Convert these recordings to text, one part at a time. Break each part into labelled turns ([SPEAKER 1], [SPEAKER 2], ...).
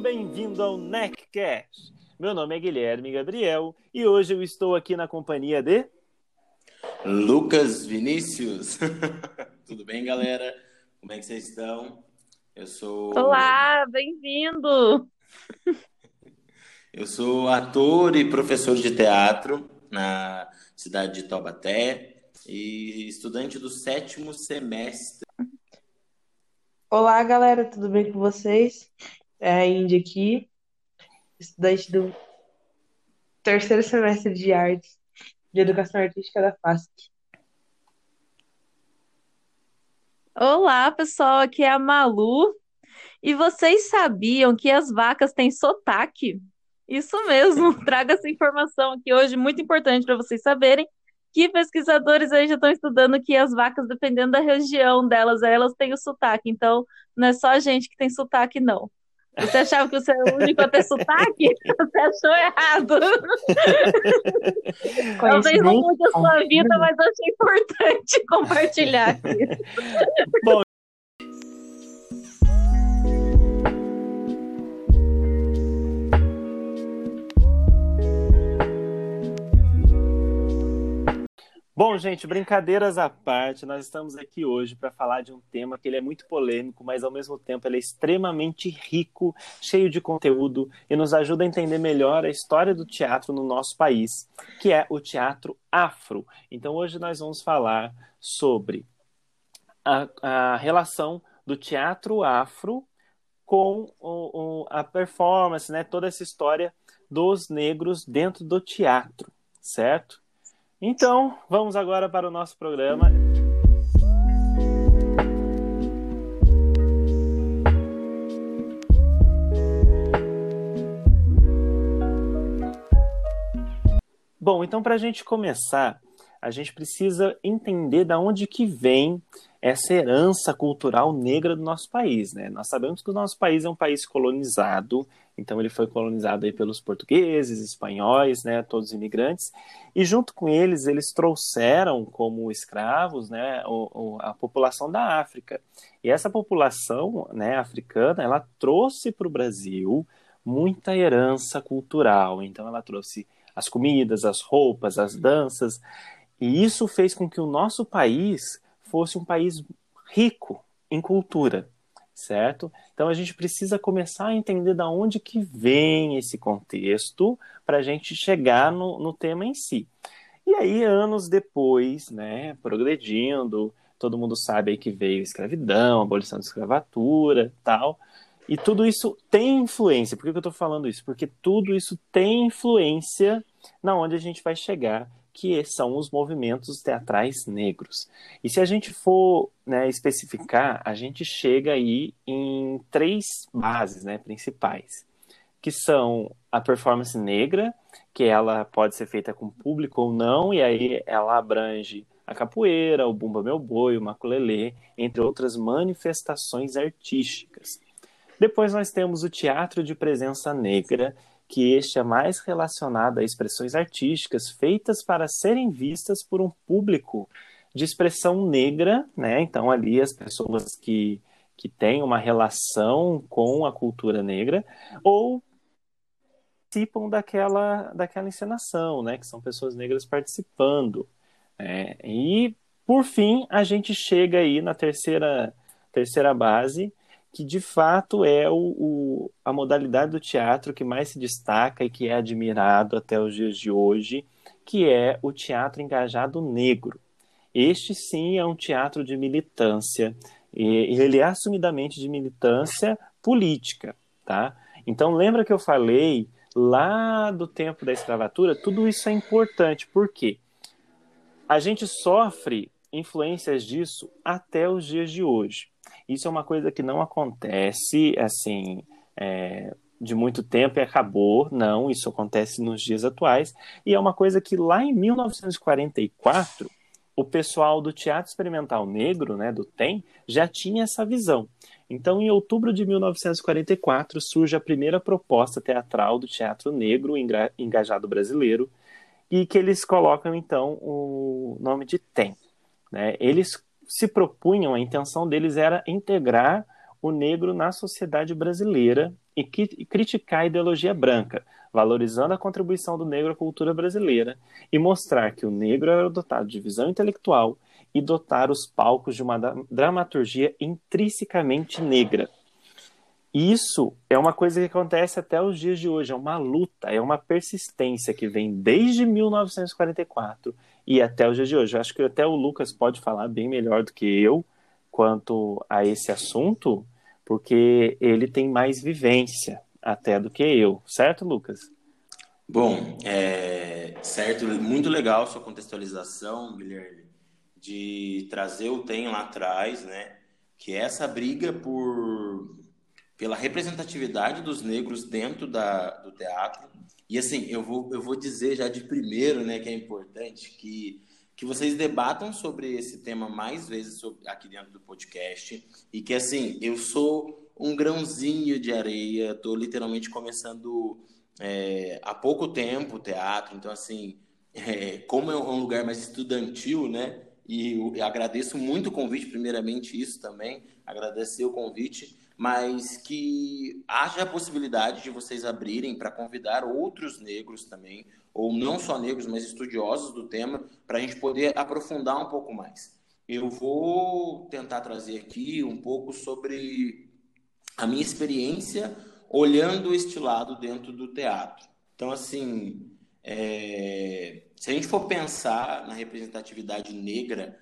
[SPEAKER 1] Bem-vindo ao NECCast. Meu nome é Guilherme Gabriel e hoje eu estou aqui na companhia de
[SPEAKER 2] Lucas Vinícius. Tudo bem, galera? Como é que vocês estão? Eu sou
[SPEAKER 3] Olá, bem-vindo.
[SPEAKER 2] Eu sou ator e professor de teatro na cidade de Taubaté e estudante do sétimo semestre.
[SPEAKER 4] Olá, galera, tudo bem com vocês? É a Indy aqui, estudante do terceiro semestre de artes de educação artística da FASC.
[SPEAKER 3] Olá, pessoal, aqui é a Malu. E vocês sabiam que as vacas têm sotaque? Isso mesmo, traga essa informação aqui hoje, muito importante para vocês saberem que pesquisadores aí já estão estudando que as vacas, dependendo da região delas, elas têm o sotaque. Então, não é só a gente que tem sotaque, não. Você achava que você era o único a ter sotaque? Você achou errado. Talvez não mude a sua vida, mas achei importante compartilhar aqui.
[SPEAKER 1] Bom, Bom, gente, brincadeiras à parte, nós estamos aqui hoje para falar de um tema que ele é muito polêmico, mas ao mesmo tempo ele é extremamente rico, cheio de conteúdo e nos ajuda a entender melhor a história do teatro no nosso país, que é o teatro afro. Então hoje nós vamos falar sobre a, a relação do teatro afro com o, o, a performance, né, toda essa história dos negros dentro do teatro, certo? Então, vamos agora para o nosso programa. Bom, então para a gente começar, a gente precisa entender da onde que vem essa herança cultural negra do nosso país, né? Nós sabemos que o nosso país é um país colonizado, então ele foi colonizado aí pelos portugueses, espanhóis, né, todos imigrantes, e junto com eles eles trouxeram como escravos, né, o, o, a população da África. E essa população, né, africana, ela trouxe para o Brasil muita herança cultural. Então ela trouxe as comidas, as roupas, as danças, e isso fez com que o nosso país fosse um país rico em cultura certo? Então a gente precisa começar a entender da onde que vem esse contexto para a gente chegar no, no tema em si. E aí, anos depois, né, progredindo, todo mundo sabe aí que veio escravidão, abolição da escravatura tal. E tudo isso tem influência. Por que eu estou falando isso? Porque tudo isso tem influência na onde a gente vai chegar que são os movimentos teatrais negros. E se a gente for né, especificar, a gente chega aí em três bases né, principais, que são a performance negra, que ela pode ser feita com público ou não, e aí ela abrange a capoeira, o bumba meu boi, o maculelê, entre outras manifestações artísticas. Depois nós temos o teatro de presença negra, que este é mais relacionado a expressões artísticas feitas para serem vistas por um público de expressão negra, né? Então ali as pessoas que, que têm uma relação com a cultura negra ou participam daquela, daquela encenação, né? Que são pessoas negras participando. É, e por fim a gente chega aí na terceira terceira base que de fato é o, o, a modalidade do teatro que mais se destaca e que é admirado até os dias de hoje, que é o teatro engajado negro. Este sim é um teatro de militância, e ele é assumidamente de militância política, tá? Então lembra que eu falei lá do tempo da escravatura, tudo isso é importante, porque a gente sofre influências disso até os dias de hoje. Isso é uma coisa que não acontece assim é, de muito tempo e acabou. Não, isso acontece nos dias atuais. E é uma coisa que lá em 1944 o pessoal do Teatro Experimental Negro, né, do TEM, já tinha essa visão. Então, em outubro de 1944, surge a primeira proposta teatral do teatro negro engajado brasileiro, e que eles colocam, então, o nome de TEM. Né? Eles se propunham, a intenção deles era integrar o negro na sociedade brasileira e, e criticar a ideologia branca, valorizando a contribuição do negro à cultura brasileira e mostrar que o negro era dotado de visão intelectual e dotar os palcos de uma dramaturgia intrinsecamente negra. Isso é uma coisa que acontece até os dias de hoje, é uma luta, é uma persistência que vem desde 1944 e até os dias de hoje. Eu acho que até o Lucas pode falar bem melhor do que eu quanto a esse assunto, porque ele tem mais vivência até do que eu, certo, Lucas?
[SPEAKER 2] Bom, é, certo, muito legal sua contextualização, Guilherme, de trazer o tem lá atrás, né? Que é essa briga por pela representatividade dos negros dentro da, do teatro. E assim, eu vou, eu vou dizer já de primeiro, né, que é importante que que vocês debatam sobre esse tema mais vezes sobre, aqui dentro do podcast e que assim eu sou um grãozinho de areia, estou literalmente começando é, há pouco tempo o teatro, então assim é, como é um lugar mais estudantil, né? E eu, eu agradeço muito o convite, primeiramente isso também, agradecer o convite mas que haja a possibilidade de vocês abrirem para convidar outros negros também, ou não só negros, mas estudiosos do tema, para a gente poder aprofundar um pouco mais. Eu vou tentar trazer aqui um pouco sobre a minha experiência olhando este lado dentro do teatro. Então, assim, é... se a gente for pensar na representatividade negra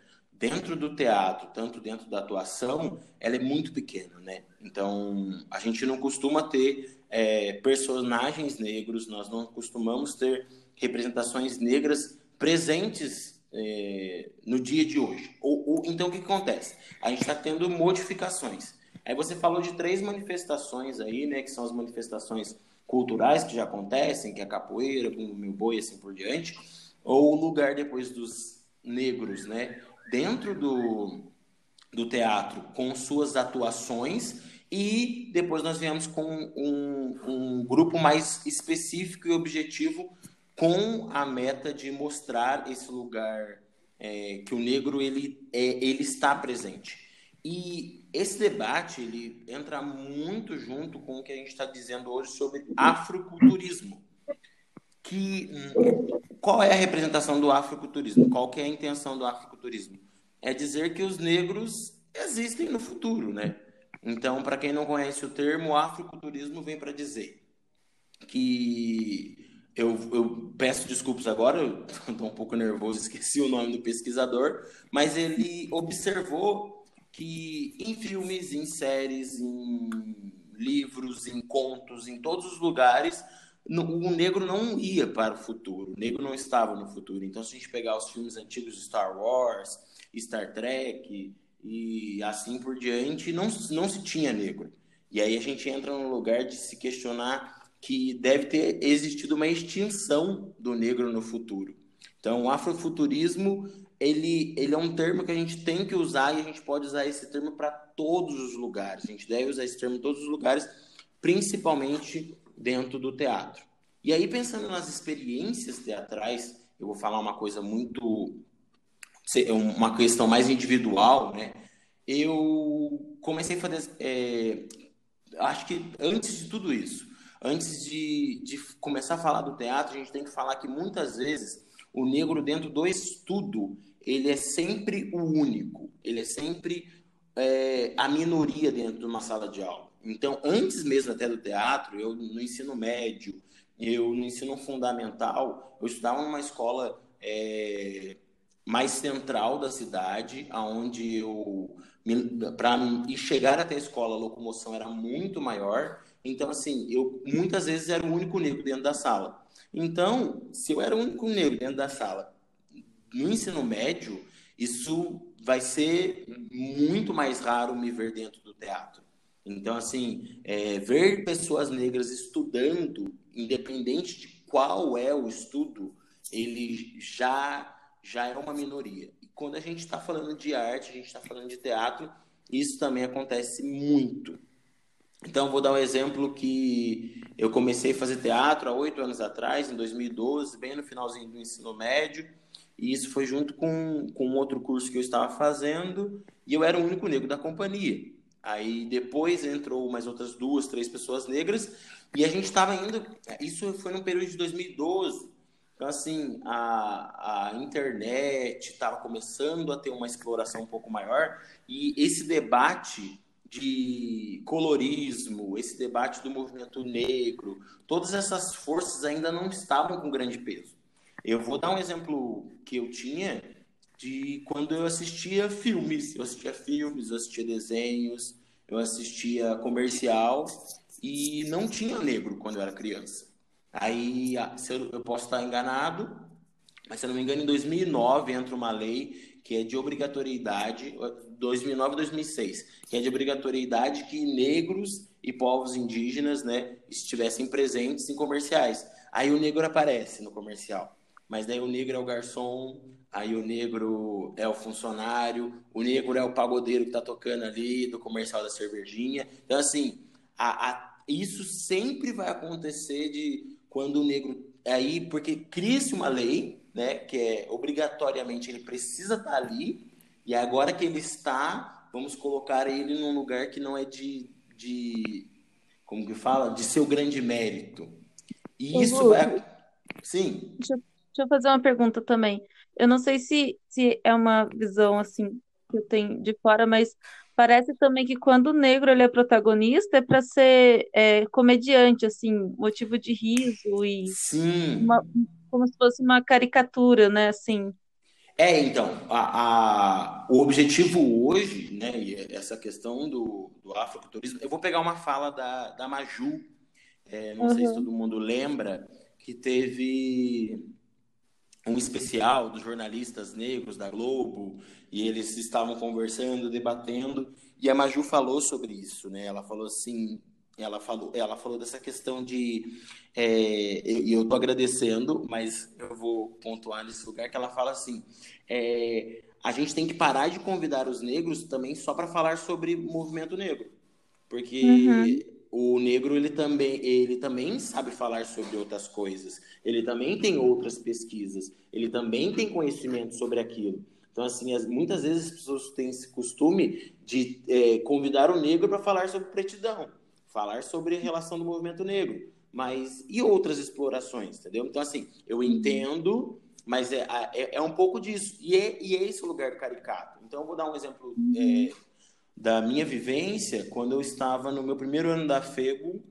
[SPEAKER 2] dentro do teatro, tanto dentro da atuação, ela é muito pequena, né? Então, a gente não costuma ter é, personagens negros, nós não costumamos ter representações negras presentes é, no dia de hoje. Ou, ou, então, o que acontece? A gente está tendo modificações. Aí você falou de três manifestações aí, né? Que são as manifestações culturais que já acontecem, que é a capoeira, o meu boi, assim por diante, ou o lugar depois dos negros, né? Dentro do, do teatro com suas atuações e depois nós viemos com um, um grupo mais específico e objetivo com a meta de mostrar esse lugar é, que o negro ele, é, ele está presente. E esse debate ele entra muito junto com o que a gente está dizendo hoje sobre afroculturismo. Que, qual é a representação do afroculturismo? Qual que é a intenção do afroculturismo? É dizer que os negros existem no futuro, né? Então, para quem não conhece o termo, o afroculturismo vem para dizer que eu, eu, peço desculpas agora, eu estou um pouco nervoso, esqueci o nome do pesquisador, mas ele observou que em filmes, em séries, em livros, em contos, em todos os lugares, o negro não ia para o futuro, o negro não estava no futuro. Então, se a gente pegar os filmes antigos de Star Wars, Star Trek e assim por diante, não, não se tinha negro. E aí a gente entra no lugar de se questionar que deve ter existido uma extinção do negro no futuro. Então, o afrofuturismo, ele, ele é um termo que a gente tem que usar e a gente pode usar esse termo para todos os lugares. A gente deve usar esse termo em todos os lugares, principalmente dentro do teatro. E aí, pensando nas experiências teatrais, eu vou falar uma coisa muito. uma questão mais individual, né? Eu comecei a fazer. É, acho que antes de tudo isso, antes de, de começar a falar do teatro, a gente tem que falar que muitas vezes o negro, dentro do estudo, ele é sempre o único, ele é sempre é, a minoria dentro de uma sala de aula. Então, antes mesmo até do teatro, eu no ensino médio, eu no ensino fundamental, eu estudava numa escola é, mais central da cidade, aonde eu para chegar até a escola a locomoção era muito maior. Então, assim, eu muitas vezes era o único negro dentro da sala. Então, se eu era o único negro dentro da sala no ensino médio, isso vai ser muito mais raro me ver dentro do teatro. Então, assim, é, ver pessoas negras estudando, independente de qual é o estudo, ele já, já é uma minoria. E quando a gente está falando de arte, a gente está falando de teatro, isso também acontece muito. Então, vou dar um exemplo que eu comecei a fazer teatro há oito anos atrás, em 2012, bem no finalzinho do ensino médio, e isso foi junto com, com outro curso que eu estava fazendo, e eu era o único negro da companhia. Aí depois entrou mais outras duas, três pessoas negras. E a gente estava indo. Isso foi no período de 2012. Então, assim, a, a internet estava começando a ter uma exploração um pouco maior. E esse debate de colorismo, esse debate do movimento negro, todas essas forças ainda não estavam com grande peso. Eu vou dar um exemplo que eu tinha de quando eu assistia filmes. Eu assistia filmes, eu assistia desenhos, eu assistia comercial e não tinha negro quando eu era criança. Aí, eu, posso estar enganado, mas se eu não me engano, em 2009 entra uma lei que é de obrigatoriedade, 2009 2006, que é de obrigatoriedade que negros e povos indígenas, né, estivessem presentes em comerciais. Aí o negro aparece no comercial. Mas daí o negro é o garçom, aí o negro é o funcionário, o negro é o pagodeiro que tá tocando ali do comercial da cervejinha. Então, assim, a, a, isso sempre vai acontecer de quando o negro. Aí, porque cria-se uma lei, né, que é obrigatoriamente ele precisa estar tá ali, e agora que ele está, vamos colocar ele num lugar que não é de. de como que fala? De seu grande mérito. E isso vai. Sim.
[SPEAKER 3] Deixa, deixa eu fazer uma pergunta também. Eu não sei se, se é uma visão assim que eu tenho de fora, mas parece também que quando o negro ele é protagonista é para ser é, comediante, assim, motivo de riso e
[SPEAKER 2] Sim.
[SPEAKER 3] Uma, como se fosse uma caricatura, né, assim.
[SPEAKER 2] É, então, a, a, o objetivo hoje, né, essa questão do, do afrofuturismo, eu vou pegar uma fala da, da Maju, é, não uhum. sei se todo mundo lembra, que teve um especial dos jornalistas negros da Globo e eles estavam conversando, debatendo e a Maju falou sobre isso, né? Ela falou assim, ela falou, ela falou dessa questão de é, e eu tô agradecendo, mas eu vou pontuar nesse lugar que ela fala assim, é, a gente tem que parar de convidar os negros também só para falar sobre movimento negro, porque uhum o negro ele também ele também sabe falar sobre outras coisas. Ele também tem outras pesquisas. Ele também tem conhecimento sobre aquilo. Então assim as, muitas vezes as pessoas têm esse costume de é, convidar o negro para falar sobre pretidão falar sobre a relação do movimento negro mas e outras explorações entendeu? Então assim eu entendo mas é, é, é um pouco disso. E é, e é esse o lugar do caricato. Então eu vou dar um exemplo é, da minha vivência, quando eu estava no meu primeiro ano da FEGO,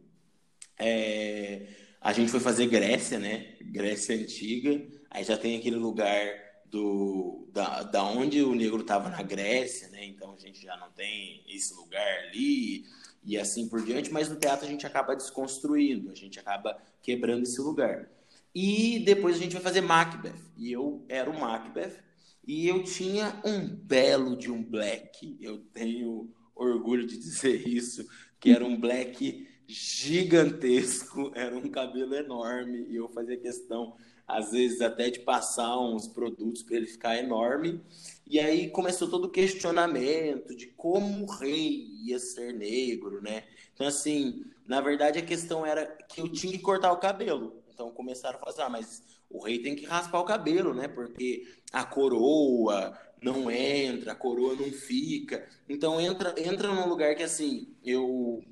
[SPEAKER 2] é, a gente foi fazer Grécia, né? Grécia Antiga, aí já tem aquele lugar do, da, da onde o negro estava na Grécia, né? Então a gente já não tem esse lugar ali e assim por diante, mas no teatro a gente acaba desconstruindo, a gente acaba quebrando esse lugar. E depois a gente vai fazer Macbeth, e eu era o Macbeth, e eu tinha um belo de um black. Eu tenho orgulho de dizer isso, que era um black gigantesco, era um cabelo enorme e eu fazia questão às vezes até de passar uns produtos para ele ficar enorme. E aí começou todo o questionamento de como o rei ia ser negro, né? Então assim, na verdade a questão era que eu tinha que cortar o cabelo. Então começaram a falar, assim, ah, mas o rei tem que raspar o cabelo, né? Porque a coroa não entra, a coroa não fica. Então entra, entra num lugar que assim, eu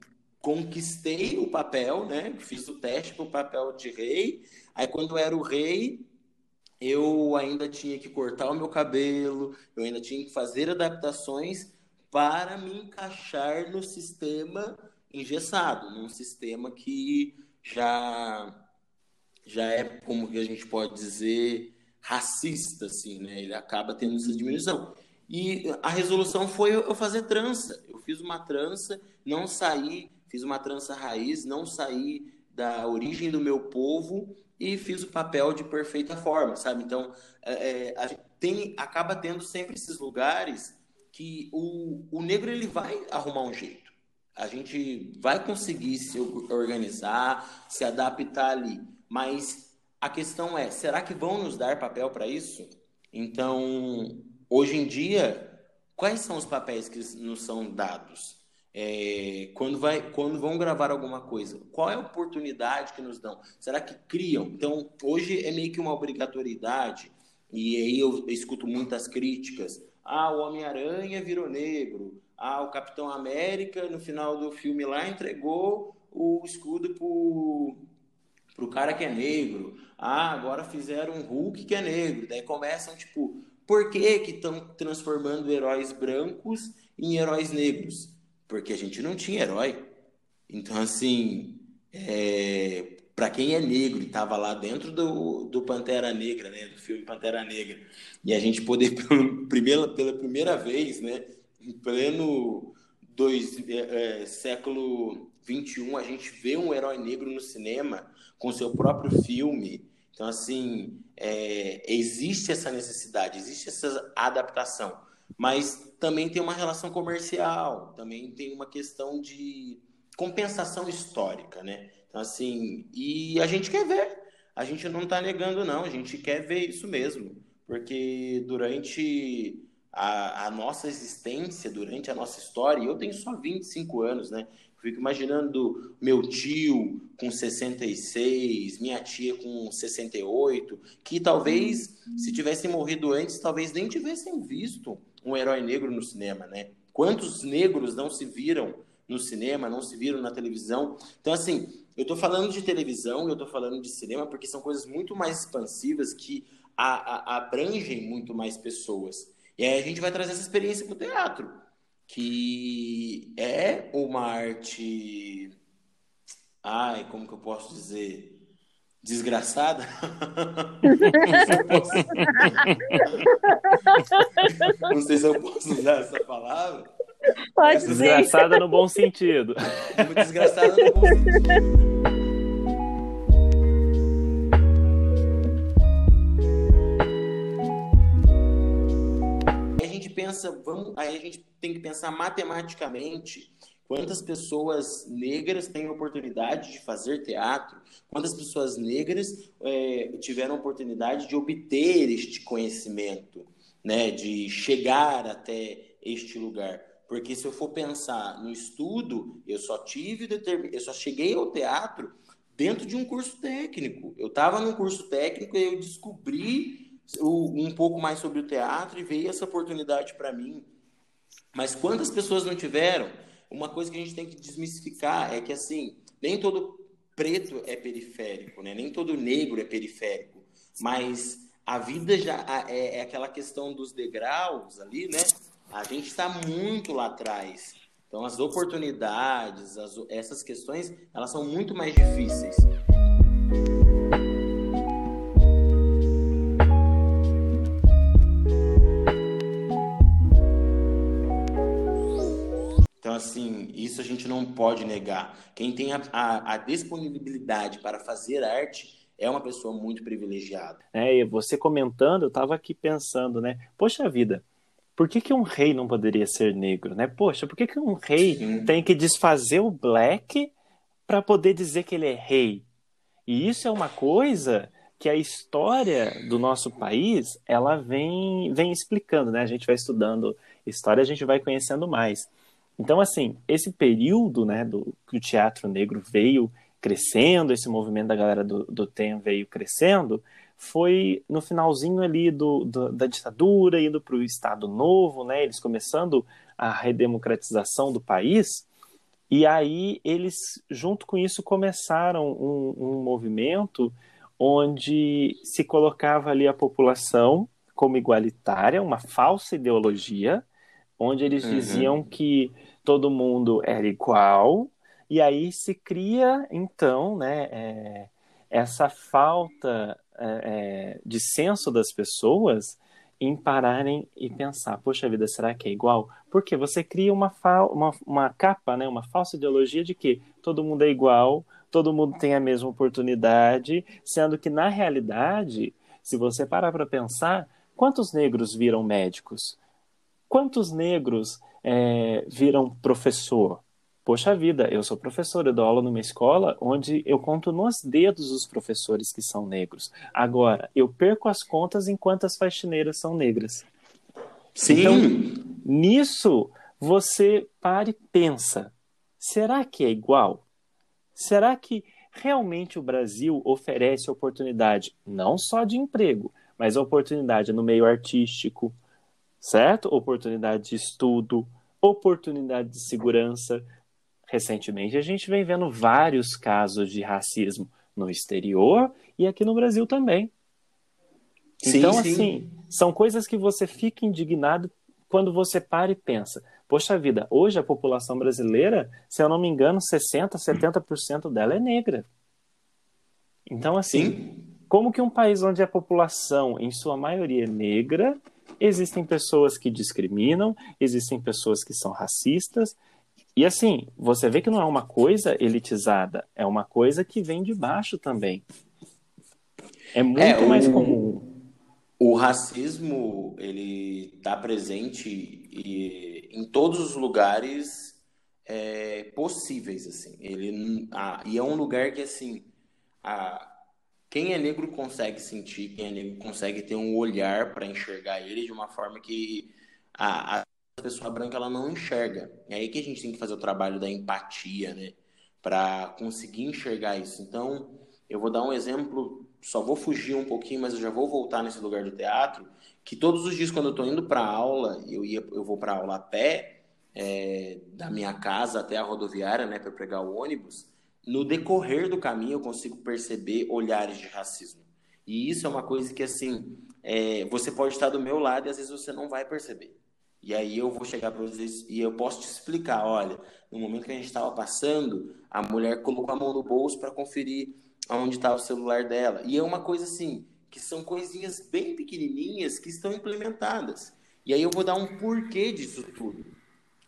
[SPEAKER 2] conquistei o papel, né? Fiz o teste para o papel de rei. Aí quando eu era o rei, eu ainda tinha que cortar o meu cabelo, eu ainda tinha que fazer adaptações para me encaixar no sistema engessado, num sistema que já já é como que a gente pode dizer racista, assim, né? Ele acaba tendo essa diminuição. E a resolução foi eu fazer trança. Eu fiz uma trança, não saí, fiz uma trança raiz, não saí da origem do meu povo e fiz o papel de perfeita forma, sabe? Então, é, é a gente tem, acaba tendo sempre esses lugares que o, o negro ele vai arrumar um jeito. A gente vai conseguir se organizar, se adaptar ali. Mas a questão é, será que vão nos dar papel para isso? Então, hoje em dia, quais são os papéis que nos são dados? É, quando, vai, quando vão gravar alguma coisa, qual é a oportunidade que nos dão? Será que criam? Então, hoje é meio que uma obrigatoriedade, e aí eu, escuto muitas críticas. Ah, o Homem-Aranha virou negro. ah, o Capitão América, no final do filme lá, entregou o escudo pro cara que é negro. Ah, agora fizeram um Hulk que é negro. Daí começam, tipo, por que que estão transformando heróis brancos em heróis negros? Porque a gente não tinha herói. Então, assim, é, para quem é negro e estava lá dentro do, do Pantera Negra, né, do filme Pantera Negra, e a gente poder, pela, pela primeira vez, né, em pleno dois, é, é, século 21, a gente vê um herói negro no cinema com seu próprio filme. Então, assim, é, existe essa necessidade, existe essa adaptação, mas também tem uma relação comercial, também tem uma questão de compensação histórica, né? Então, assim, e a gente quer ver, a gente não está negando, não, a gente quer ver isso mesmo, porque durante a, a, nossa existência, durante a nossa história, e eu tenho só 25 anos, né? Fico imaginando meu tio com 66, minha tia com 68, que talvez, se tivessem morrido antes, talvez nem tivessem visto um herói negro no cinema, né? Quantos negros não se viram no cinema, não se viram na televisão? Então, assim, eu estou falando de televisão, eu estou falando de cinema, porque são coisas muito mais expansivas que a, a, abrangem muito mais pessoas. E aí a gente vai trazer essa experiência para o teatro, que é uma arte. Ai, como que eu posso dizer? Desgraçada? Não sei se eu posso usar essa palavra.
[SPEAKER 3] Pode
[SPEAKER 1] Desgraçada no bom sentido.
[SPEAKER 2] Desgraçada no bom sentido. Pensa, vamos, aí a gente tem que pensar matematicamente quantas pessoas negras têm oportunidade de fazer teatro, quantas pessoas negras é, tiveram oportunidade de obter este conhecimento, né, de chegar até este lugar. Porque se eu for pensar no estudo, eu só tive eu só cheguei ao teatro dentro de um curso técnico. Eu estava num curso técnico e eu descobri um pouco mais sobre o teatro e veio essa oportunidade para mim. Mas quantas pessoas não tiveram? Uma coisa que a gente tem que desmistificar é que assim, nem todo preto é periférico, né? Nem todo negro é periférico, mas a vida já é, é aquela questão dos degraus ali, né? A gente está muito lá atrás. Então as oportunidades, as, essas questões, elas são muito mais difíceis. Assim, isso a gente não pode negar. Quem tem a, a, a disponibilidade para fazer arte é uma pessoa muito privilegiada.
[SPEAKER 1] É, e você comentando, eu estava aqui pensando, né? Poxa vida, por que, que um rei não poderia ser negro, né? Poxa, por que, que um rei Sim. tem que desfazer o black para poder dizer que ele é rei? E isso é uma coisa que a história do nosso país ela vem, vem explicando, né? A gente vai estudando história, a gente vai conhecendo mais. Então, assim, esse período, né, do que o teatro negro veio crescendo, esse movimento da galera do, do TEM veio crescendo, foi no finalzinho ali do, do da ditadura, indo para o Estado Novo, né, eles começando a redemocratização do país, e aí eles, junto com isso, começaram um, um movimento onde se colocava ali a população como igualitária, uma falsa ideologia, onde eles uhum. diziam que todo mundo era igual, e aí se cria, então, né, é, essa falta é, é, de senso das pessoas em pararem e pensar, poxa vida, será que é igual? Porque você cria uma, uma, uma capa, né, uma falsa ideologia de que todo mundo é igual, todo mundo tem a mesma oportunidade, sendo que na realidade, se você parar para pensar, quantos negros viram médicos? Quantos negros é, viram professor. Poxa vida, eu sou professor, eu dou aula numa escola onde eu conto nos dedos os professores que são negros. Agora, eu perco as contas enquanto as faxineiras são negras.
[SPEAKER 2] Sim.
[SPEAKER 1] Então, nisso, você para e pensa: será que é igual? Será que realmente o Brasil oferece oportunidade não só de emprego, mas oportunidade no meio artístico, certo? Oportunidade de estudo, oportunidade de segurança. Recentemente, a gente vem vendo vários casos de racismo no exterior e aqui no Brasil também.
[SPEAKER 2] Sim,
[SPEAKER 1] então,
[SPEAKER 2] sim.
[SPEAKER 1] assim, são coisas que você fica indignado quando você para e pensa. Poxa vida, hoje a população brasileira, se eu não me engano, 60%, 70% dela é negra. Então, assim,
[SPEAKER 2] Sim.
[SPEAKER 1] como que um país onde a população, em sua maioria, é negra, existem pessoas que discriminam, existem pessoas que são racistas, e assim, você vê que não é uma coisa elitizada, é uma coisa que vem de baixo também. É muito
[SPEAKER 2] É, o-
[SPEAKER 1] mais comum.
[SPEAKER 2] O racismo, ele está presente e- em todos os lugares é, possíveis, assim. Ele, n- ah, e é um lugar que, assim, a, quem é negro consegue sentir, quem é negro consegue ter um olhar para enxergar ele de uma forma que a, a pessoa branca ela não enxerga. É aí que a gente tem que fazer o trabalho da empatia, né? Para conseguir enxergar isso. Então, eu vou dar um exemplo, só vou fugir um pouquinho, mas eu já vou voltar nesse lugar do teatro, que todos os dias quando eu estou indo para aula, eu ia, eu vou para aula a pé, é, da minha casa até a rodoviária, né, para pegar o ônibus. No decorrer do caminho, eu consigo perceber olhares de racismo. E isso é uma coisa que, assim, é, você pode estar do meu lado e às vezes você não vai perceber. E aí eu vou chegar para vocês e eu posso te explicar, olha, no momento que a gente estava passando, a mulher colocou a mão no bolso para conferir onde está o celular dela. E é uma coisa assim, que são coisinhas bem pequenininhas que estão implementadas. E aí eu vou dar um porquê disso tudo.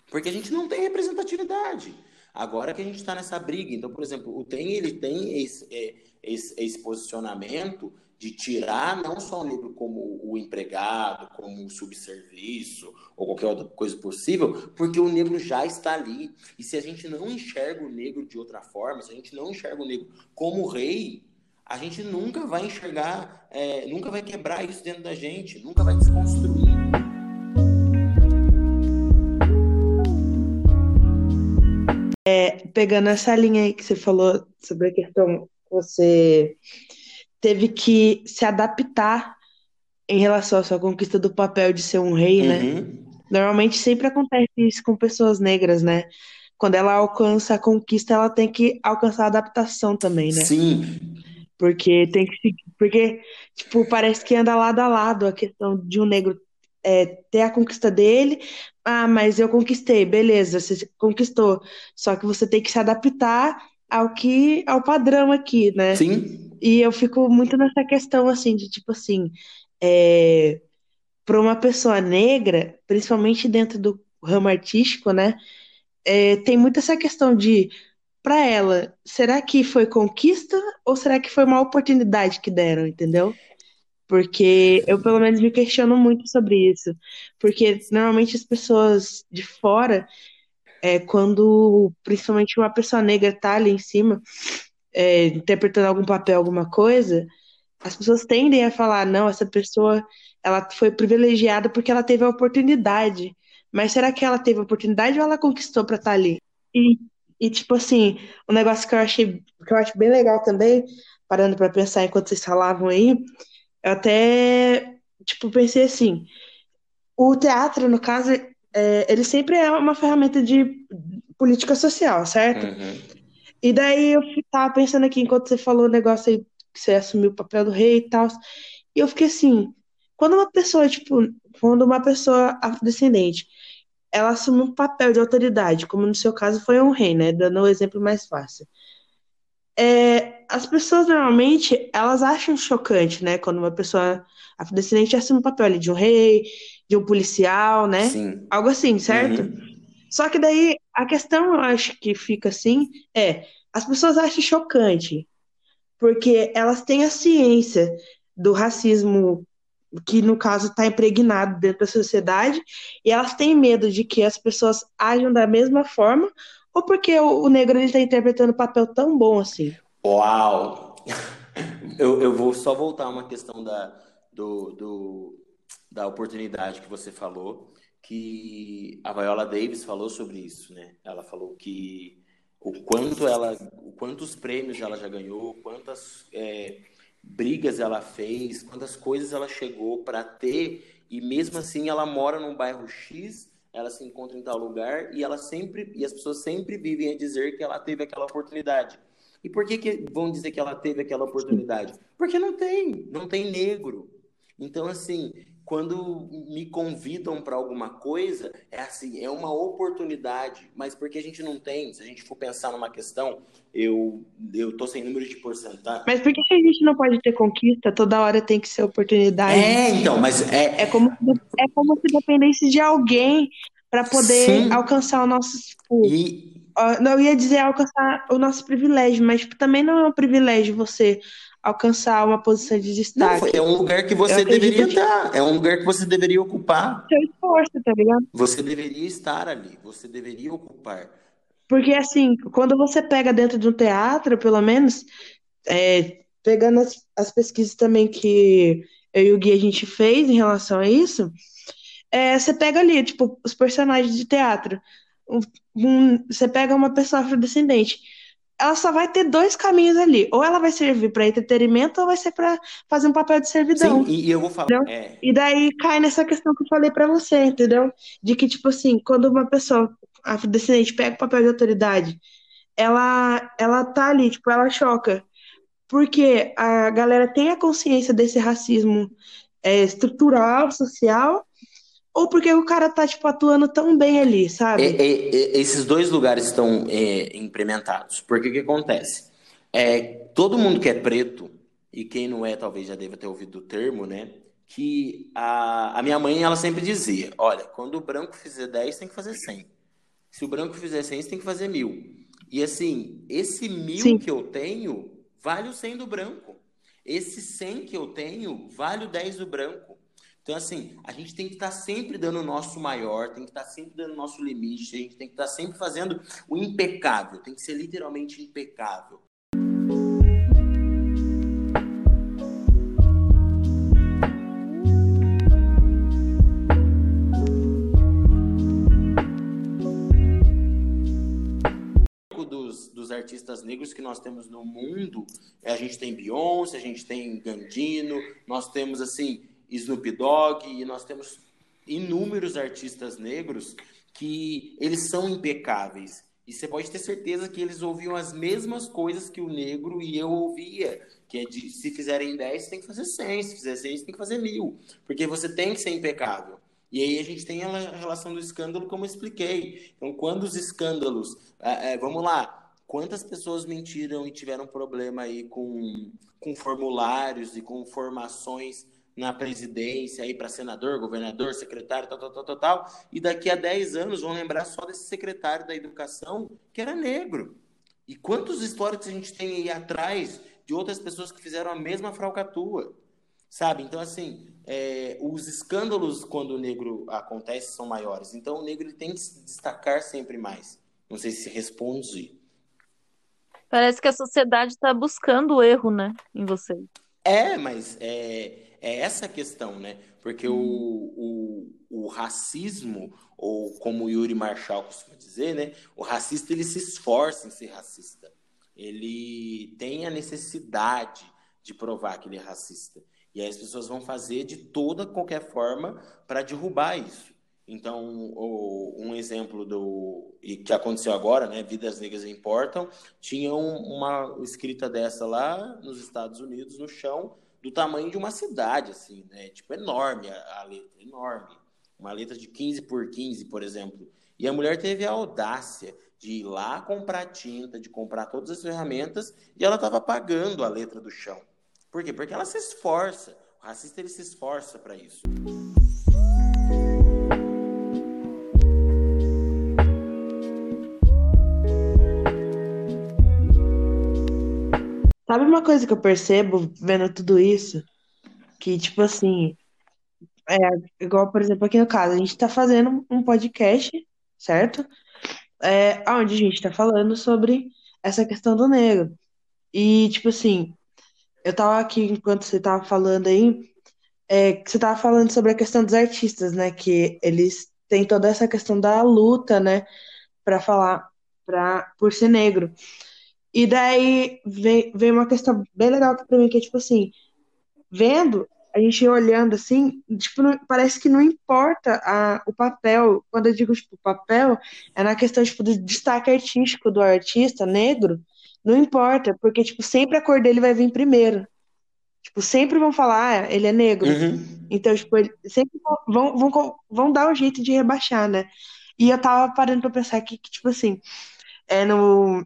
[SPEAKER 2] Porque a gente não tem representatividade. Agora que a gente está nessa briga. Então, por exemplo, o TEM ele tem esse, é, esse, esse posicionamento de tirar não só o negro como o empregado, como o subserviço ou qualquer outra coisa possível, porque o negro já está ali. E se a gente não enxerga o negro de outra forma, se a gente não enxerga o negro como rei, a gente nunca vai enxergar, é, nunca vai quebrar isso dentro da gente, nunca vai desconstruir.
[SPEAKER 4] Pegando essa linha aí que você falou sobre a questão que você teve que se adaptar em relação à sua conquista do papel de ser um rei, né?
[SPEAKER 2] Uhum.
[SPEAKER 4] Normalmente sempre acontece isso com pessoas negras, né? Quando ela alcança a conquista, ela tem que alcançar a adaptação também, né?
[SPEAKER 2] Sim,
[SPEAKER 4] Porque tem que seguir, porque tipo, parece que anda lado a lado a questão de um negro é, ter a conquista dele. Ah, mas eu conquistei, beleza, você conquistou. Só que você tem que se adaptar ao que ao padrão aqui, né?
[SPEAKER 2] sim,
[SPEAKER 4] E eu fico muito nessa questão assim de tipo assim, é, para uma pessoa negra, principalmente dentro do ramo artístico, né? é, tem muito essa questão de, para ela, será que foi conquista ou será que foi uma oportunidade que deram, entendeu? Porque eu, pelo menos, me questiono muito sobre isso. Porque normalmente as pessoas de fora, é, quando principalmente uma pessoa negra tá ali em cima, é, interpretando algum papel, alguma coisa, as pessoas tendem a falar, não, essa pessoa ela foi privilegiada porque ela teve a oportunidade. Mas será que ela teve a oportunidade ou ela conquistou para estar ali? E, e tipo assim, um negócio que eu achei que eu acho bem legal também, parando para pensar enquanto vocês falavam aí, eu até tipo pensei assim, o teatro, no caso, é, ele sempre é uma ferramenta de política social, certo?
[SPEAKER 2] uhum.
[SPEAKER 4] E daí eu tava pensando aqui, enquanto você falou o negócio aí, que você assumiu o papel do rei e tal, e eu fiquei assim, quando uma pessoa, tipo, quando uma pessoa afrodescendente, ela assume um papel de autoridade, como no seu caso foi um rei, né, dando o exemplo mais fácil. É, as pessoas normalmente, elas acham chocante, né, quando uma pessoa afrodescendente assume o papel ali de um rei, de um policial, né,
[SPEAKER 2] sim.
[SPEAKER 4] algo assim, certo?
[SPEAKER 2] Uhum.
[SPEAKER 4] Só que daí a questão, eu acho que fica assim, é as pessoas acham chocante, porque elas têm a ciência do racismo que no caso está impregnado dentro da sociedade e elas têm medo de que as pessoas ajam da mesma forma ou porque o, o negro está interpretando um papel tão bom assim.
[SPEAKER 2] Uau! Eu, eu vou só voltar a uma questão da, do, do- da oportunidade que você falou, que a Viola Davis falou sobre isso, né? Ela falou que o quanto ela, o quantos prêmios ela já ganhou, quantas é, brigas ela fez, quantas coisas ela chegou para ter, e mesmo assim ela mora num bairro X ela se encontra em tal lugar e ela sempre e as pessoas sempre vivem a dizer que ela teve aquela oportunidade. E por que, que vão dizer que ela teve aquela oportunidade? Porque não tem, não tem negro. Então, assim, quando me convidam para alguma coisa, é assim, é uma oportunidade, mas porque a gente não tem, se a gente for pensar numa questão, eu eu tô sem número de porcentagem.
[SPEAKER 4] Mas por que a gente não pode ter conquista? Toda hora tem que ser oportunidade.
[SPEAKER 2] É, então, mas é
[SPEAKER 4] é como é como se dependesse de alguém para poder Sim. alcançar o nosso tipo, e... Não, eu ia dizer alcançar o nosso privilégio, mas tipo, também não é um privilégio você alcançar uma posição de destaque.
[SPEAKER 2] Não, é um lugar que você deveria que... estar, é um lugar que você deveria ocupar.
[SPEAKER 4] Seu esforço, tá ligado?
[SPEAKER 2] Você deveria estar ali, você deveria ocupar.
[SPEAKER 4] Porque assim, quando você pega dentro de um teatro, pelo menos, é, pegando as, as pesquisas também que eu e o Gui a gente fez em relação a isso, é, você pega ali, tipo, os personagens de teatro. Um, um, você pega uma pessoa afrodescendente ela só vai ter dois caminhos ali. Ou ela vai servir para entretenimento ou vai ser para fazer um papel de servidão.
[SPEAKER 2] Sim, e, eu vou falar. É...
[SPEAKER 4] E daí cai nessa questão que eu falei para você, entendeu? De que, tipo assim, quando uma pessoa afrodescendente pega o papel de autoridade, ela, ela tá ali, tipo, ela choca. Porque a galera tem a consciência desse racismo é, estrutural, social, ou porque o cara tá, tipo, atuando tão bem ali, sabe?
[SPEAKER 2] É, é esses dois lugares estão é, implementados. Porque o que acontece? É, todo mundo que é preto, e quem não é talvez já deva ter ouvido o termo, né? Que a, a minha mãe, ela sempre dizia, olha, quando o branco fizer 10, tem que fazer 100. Se o branco fizer 100, você tem que fazer mil. E assim, esse mil Sim. que eu tenho, vale o 100 do branco. Esse 100 que eu tenho, vale o 10 do branco. Então, assim, a gente tem que estar tá sempre dando o nosso maior, tem que estar tá sempre dando o nosso limite, a gente tem que estar tá sempre fazendo o impecável, tem que ser literalmente impecável. Dos, dos, artistas negros que nós temos no mundo, a gente tem Beyoncé, a gente tem Gandino, nós temos assim Snoop Dogg, e nós temos inúmeros artistas negros que eles são impecáveis. E você pode ter certeza que eles ouviam as mesmas coisas que o negro e eu ouvia. Que é de se fizerem 10, tem que fazer 100. Se fizer 6, tem que fazer mil. Porque você tem que ser impecável. E aí a gente tem a relação do escândalo, como eu expliquei. Então, quando os escândalos. É, é, vamos lá. Quantas pessoas mentiram e tiveram problema aí com, com formulários e com formações na presidência, aí para senador, governador, secretário, tal, tal, tal, tal, tal, e daqui a 10 anos vão lembrar só desse secretário da educação que era negro. E quantos históricos a gente tem aí atrás de outras pessoas que fizeram a mesma fraucatua, sabe? Então, assim, é, os escândalos quando o negro acontece são maiores. Então, o negro tem que se destacar sempre mais. Não sei se responde.
[SPEAKER 3] Parece que a sociedade está buscando o erro, né, em você.
[SPEAKER 2] É, mas é, é essa a questão, né? Porque o, o, o racismo, ou como o Yuri Marshall costuma dizer, né? O racista ele se esforça em ser racista. Ele tem a necessidade de provar que ele é racista. E aí as pessoas vão fazer de toda qualquer forma para derrubar isso. Então, um exemplo do e que aconteceu agora, né? Vidas Negras Importam, tinha uma escrita dessa lá nos Estados Unidos, no chão, do tamanho de uma cidade, assim, né? Tipo, enorme a, a letra, enorme. Uma letra de 15 por 15, por exemplo. E a mulher teve a audácia de ir lá comprar tinta, de comprar todas as ferramentas, e ela estava pagando a letra do chão. Por quê? Porque ela se esforça. O racista ele se esforça para isso.
[SPEAKER 4] Sabe uma coisa que eu percebo vendo tudo isso? Que, tipo assim, é igual, por exemplo, aqui no caso, a gente tá fazendo um podcast, certo? É, onde a gente tá falando sobre essa questão do negro. E, tipo assim, eu tava aqui enquanto você tava falando aí, é, você tava falando sobre a questão dos artistas, né? Que eles têm toda essa questão da luta, né? Pra falar, pra, por ser negro. E daí vem, vem uma questão bem legal para mim, que é tipo assim, vendo a gente olhando assim, tipo, não, parece que não importa a, o papel. Quando eu digo tipo, papel, é na questão tipo, do destaque artístico do artista negro. Não importa, porque tipo, sempre a cor dele vai vir primeiro. Tipo, sempre vão falar, ah, ele é negro.
[SPEAKER 2] Uhum.
[SPEAKER 4] Então, tipo, sempre vão, vão, vão dar um jeito de rebaixar, né? E eu tava parando pra pensar aqui que, tipo assim, é, no,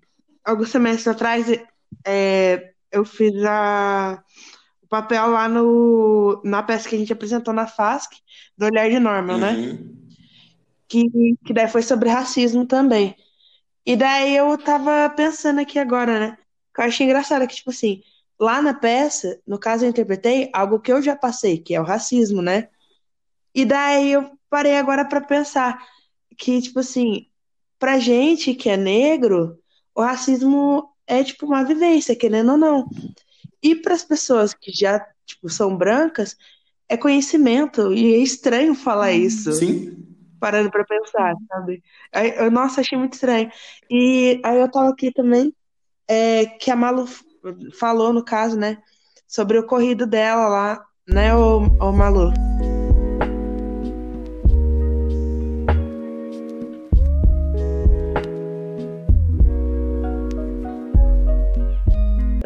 [SPEAKER 4] alguns semestres atrás, é, eu fiz a, o papel lá no, na peça que a gente apresentou na FASC, do Olhar de Norma, né?
[SPEAKER 2] Uhum.
[SPEAKER 4] Que, que daí foi sobre racismo também. E daí eu tava pensando aqui agora, né? Que eu achei engraçado que, tipo assim, lá na peça, no caso eu interpretei algo que eu já passei, que é o racismo, né? E daí eu parei agora para pensar que, tipo assim, pra gente que é negro, o racismo é tipo uma vivência, querendo ou não. E para as pessoas que já tipo, são brancas, é conhecimento, e é estranho falar isso.
[SPEAKER 2] Sim.
[SPEAKER 4] Parando para pensar, sabe? Aí, eu, nossa, achei muito estranho. E aí eu tava aqui também, é, que a Malu falou, no caso, né, sobre o ocorrido dela lá, né, o, o Malu?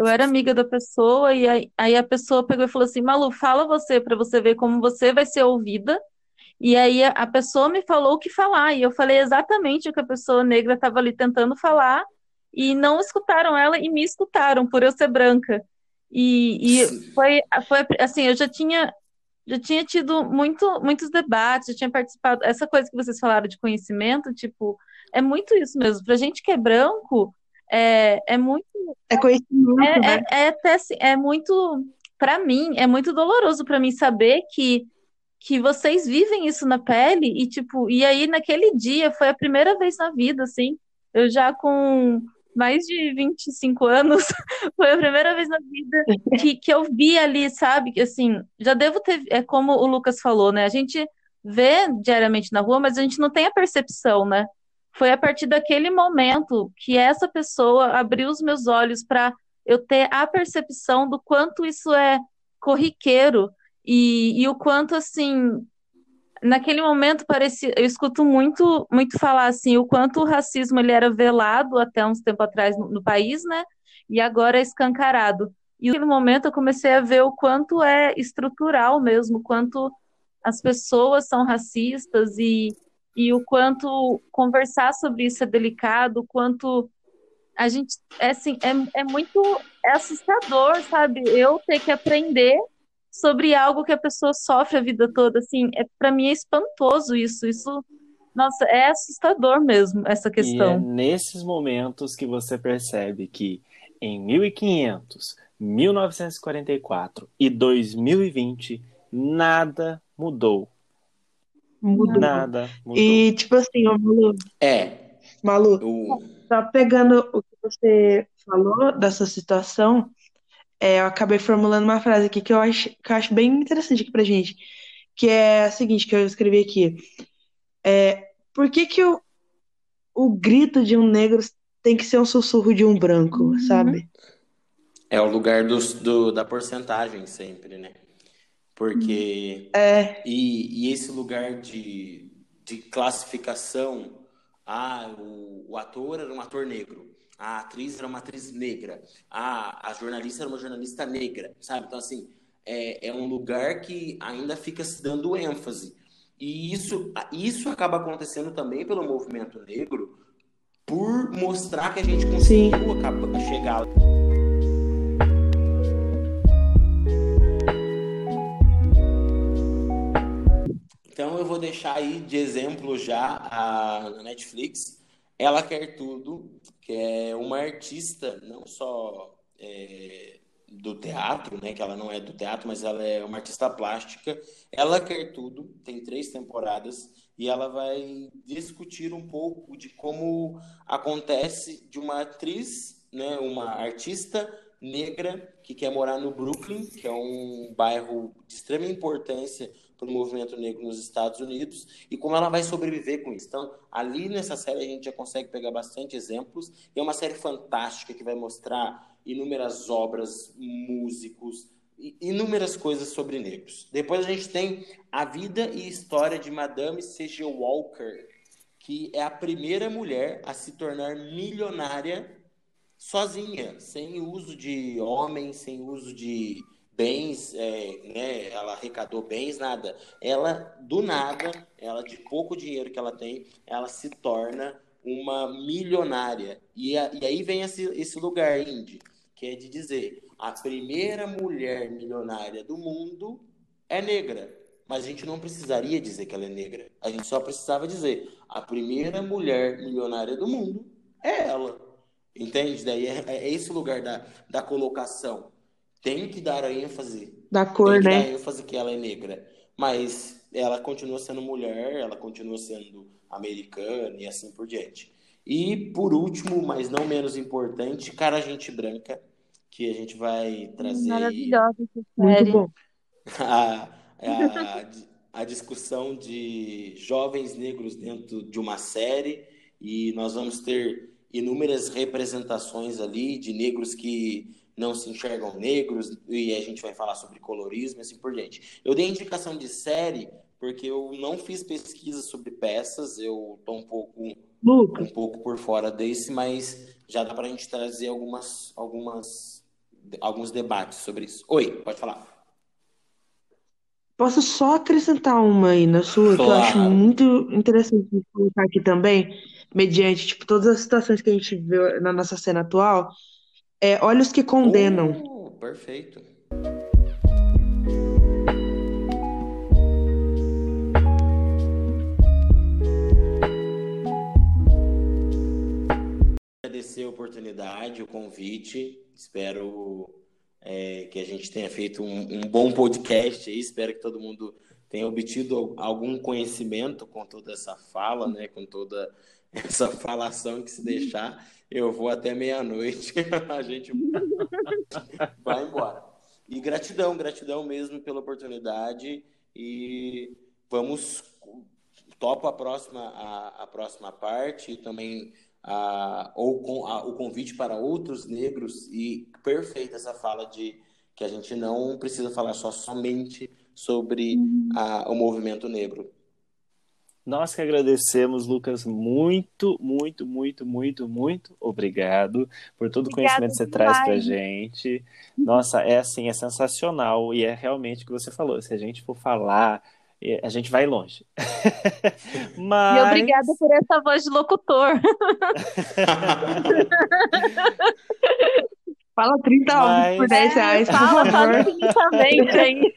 [SPEAKER 3] Eu era amiga da pessoa e aí, aí a pessoa pegou e falou assim: Malu, fala você para você ver como você vai ser ouvida. E aí a, pessoa me falou o que falar e eu falei exatamente o que a pessoa negra estava ali tentando falar e não escutaram ela e me escutaram por eu ser branca. E, e foi, foi assim, eu já tinha já tinha tido muito, muitos debates, já tinha participado. Essa coisa que vocês falaram de conhecimento, tipo, é muito isso mesmo. Pra gente que é branco, é, é muito.
[SPEAKER 4] É conhecimento,
[SPEAKER 3] é,
[SPEAKER 4] né?
[SPEAKER 3] é, é, até, assim, é muito. Para mim, é muito doloroso para mim saber que, que vocês vivem isso na pele e, tipo, e aí naquele dia foi a primeira vez na vida, assim. Eu já com mais de 25 anos, foi a primeira vez na vida que, que eu vi ali, sabe? Que assim, já devo ter. É como o Lucas falou, né? A gente vê diariamente na rua, mas a gente não tem a percepção, né? Foi a partir daquele momento que essa pessoa abriu os meus olhos para eu ter a percepção do quanto isso é corriqueiro e, e o quanto assim naquele momento parecia eu escuto muito muito falar assim o quanto o racismo ele era velado até uns tempo atrás no, no país né e agora é escancarado. E naquele momento eu comecei a ver o quanto é estrutural mesmo quanto as pessoas são racistas e e o quanto conversar sobre isso é delicado, o quanto a gente é assim, é, é muito é assustador, sabe? Eu ter que aprender sobre algo que a pessoa sofre a vida toda, assim, é para mim é espantoso isso. Isso nossa, é assustador mesmo essa questão.
[SPEAKER 1] E é nesses momentos que você percebe que em 1500, 1944 e 2020 nada mudou
[SPEAKER 4] Mudou.
[SPEAKER 1] Nada. Mudou.
[SPEAKER 4] E, tipo assim, ô Malu,
[SPEAKER 2] É.
[SPEAKER 4] Malu,
[SPEAKER 2] O...
[SPEAKER 4] tá pegando o que você falou dessa situação, é, eu acabei formulando uma frase aqui que eu acho, que eu acho bem interessante aqui pra gente, que é a seguinte, que eu escrevi aqui. É, por que que o, o grito de um negro tem que ser um sussurro de um branco,
[SPEAKER 3] Uhum.
[SPEAKER 4] sabe?
[SPEAKER 2] É o lugar dos- do, da porcentagem sempre, né? Porque.
[SPEAKER 4] É,
[SPEAKER 2] E, e esse lugar de, de classificação, ah, o, o ator era um ator negro, a atriz era uma atriz negra, ah, a jornalista era uma jornalista negra, sabe? Então, assim, é, é um lugar que ainda fica se dando ênfase. E isso, isso acaba acontecendo também pelo movimento negro, por mostrar que a gente conseguiu acaba- chegar eu vou deixar aí de exemplo já a Netflix, Ela Quer Tudo, que é uma artista não só é, do teatro, né, que ela não é do teatro, mas ela é uma artista plástica. Ela Quer Tudo, tem três temporadas, e ela vai discutir um pouco de como acontece de uma atriz, né, uma artista negra que quer morar no Brooklyn, que é um bairro de extrema importância para o movimento negro nos Estados Unidos e como ela vai sobreviver com isso. Então, ali nessa série a gente já consegue pegar bastante exemplos. E é uma série fantástica que vai mostrar inúmeras obras, músicos, inúmeras coisas sobre negros. Depois a gente tem a vida e história de Madame C.G. Walker, que é a primeira mulher a se tornar milionária sozinha, sem uso de homens, sem uso de bens, é, né? Ela arrecadou bens, nada. Ela, do nada, ela de pouco dinheiro que ela tem, ela se torna uma milionária. E, a, e aí vem esse, esse lugar, Indy, que é de dizer, a primeira mulher milionária do mundo é negra. Mas a gente não precisaria dizer que ela é negra. A gente só precisava dizer: a primeira mulher milionária do mundo é ela. Entende? Daí é, é esse lugar da, da colocação. Tem que dar a ênfase.
[SPEAKER 4] Da cor,
[SPEAKER 2] tem que
[SPEAKER 4] né?
[SPEAKER 2] Dar a ênfase que ela é negra. Mas ela continua sendo mulher, ela continua sendo americana e assim por diante. E por último, mas não menos importante, cara, gente branca, que a gente vai trazer
[SPEAKER 3] Maravilhosa essa
[SPEAKER 4] Muito
[SPEAKER 3] série.
[SPEAKER 4] bom.
[SPEAKER 2] a, a, a discussão de jovens negros dentro de uma série e nós vamos ter inúmeras representações ali de negros que não se enxergam negros e a gente vai falar sobre colorismo e assim por diante. Eu dei indicação de série porque eu não fiz pesquisa sobre peças, eu tô um pouco um
[SPEAKER 4] Lucas,
[SPEAKER 2] pouco por fora desse, mas já dá para a gente trazer algumas algumas alguns debates sobre isso. Oi, pode falar.
[SPEAKER 4] posso só acrescentar uma aí na sua, que eu acho
[SPEAKER 2] Claro.
[SPEAKER 4] muito interessante colocar aqui também, mediante, tipo, todas as situações que a gente vê na nossa cena atual, é Olhos que Condenam.
[SPEAKER 2] Oh, perfeito. Agradecer a oportunidade, o convite. Espero é, que a gente tenha feito um, um bom podcast aí. Espero que todo mundo tenha obtido algum conhecimento com toda essa fala, né? Com toda essa falação que se deixar, eu vou até meia-noite. A gente vai embora. E gratidão, gratidão mesmo pela oportunidade. E vamos topo a próxima a, a próxima parte e também a, ou com, a, o convite para outros negros e perfeita essa fala de que a gente não precisa falar só somente sobre a, o movimento negro.
[SPEAKER 1] Nós que agradecemos, Lucas, muito, muito, muito, muito, muito obrigado por todo o conhecimento que você traz pra
[SPEAKER 3] demais.
[SPEAKER 1] gente. Nossa, é assim, é sensacional e é realmente o que você falou. Se a gente for falar, a gente vai longe.
[SPEAKER 3] E
[SPEAKER 1] Mas
[SPEAKER 3] obrigada por essa voz de locutor.
[SPEAKER 4] Fala 30 ovos por
[SPEAKER 1] Mas-
[SPEAKER 4] 10 reais, por
[SPEAKER 3] Fala, fala infinitamente aí.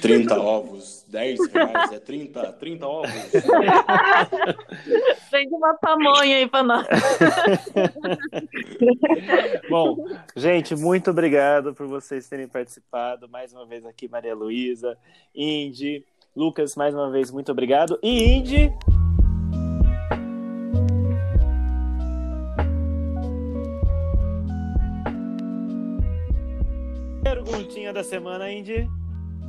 [SPEAKER 2] 30 ovos, 10 reais, é 30, 30 ovos.
[SPEAKER 3] Vende uma pamonha aí pra nós.
[SPEAKER 1] Bom, gente, muito obrigado por vocês terem participado. Mais uma vez aqui, Maria Luísa, Indy, Lucas, mais uma vez, muito obrigado. E Indy. Perguntinha da semana, Indy.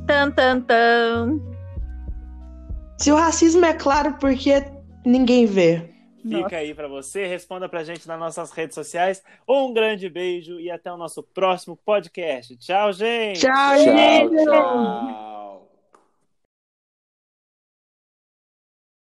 [SPEAKER 3] Tan, tan, tan.
[SPEAKER 4] Se o racismo é claro, porque ninguém vê.
[SPEAKER 1] Fica aí pra você, responda pra gente nas nossas redes sociais. Um grande beijo e até o nosso próximo podcast. Tchau, gente!
[SPEAKER 4] Tchau,
[SPEAKER 2] Tchau,
[SPEAKER 4] gente!
[SPEAKER 2] tchau.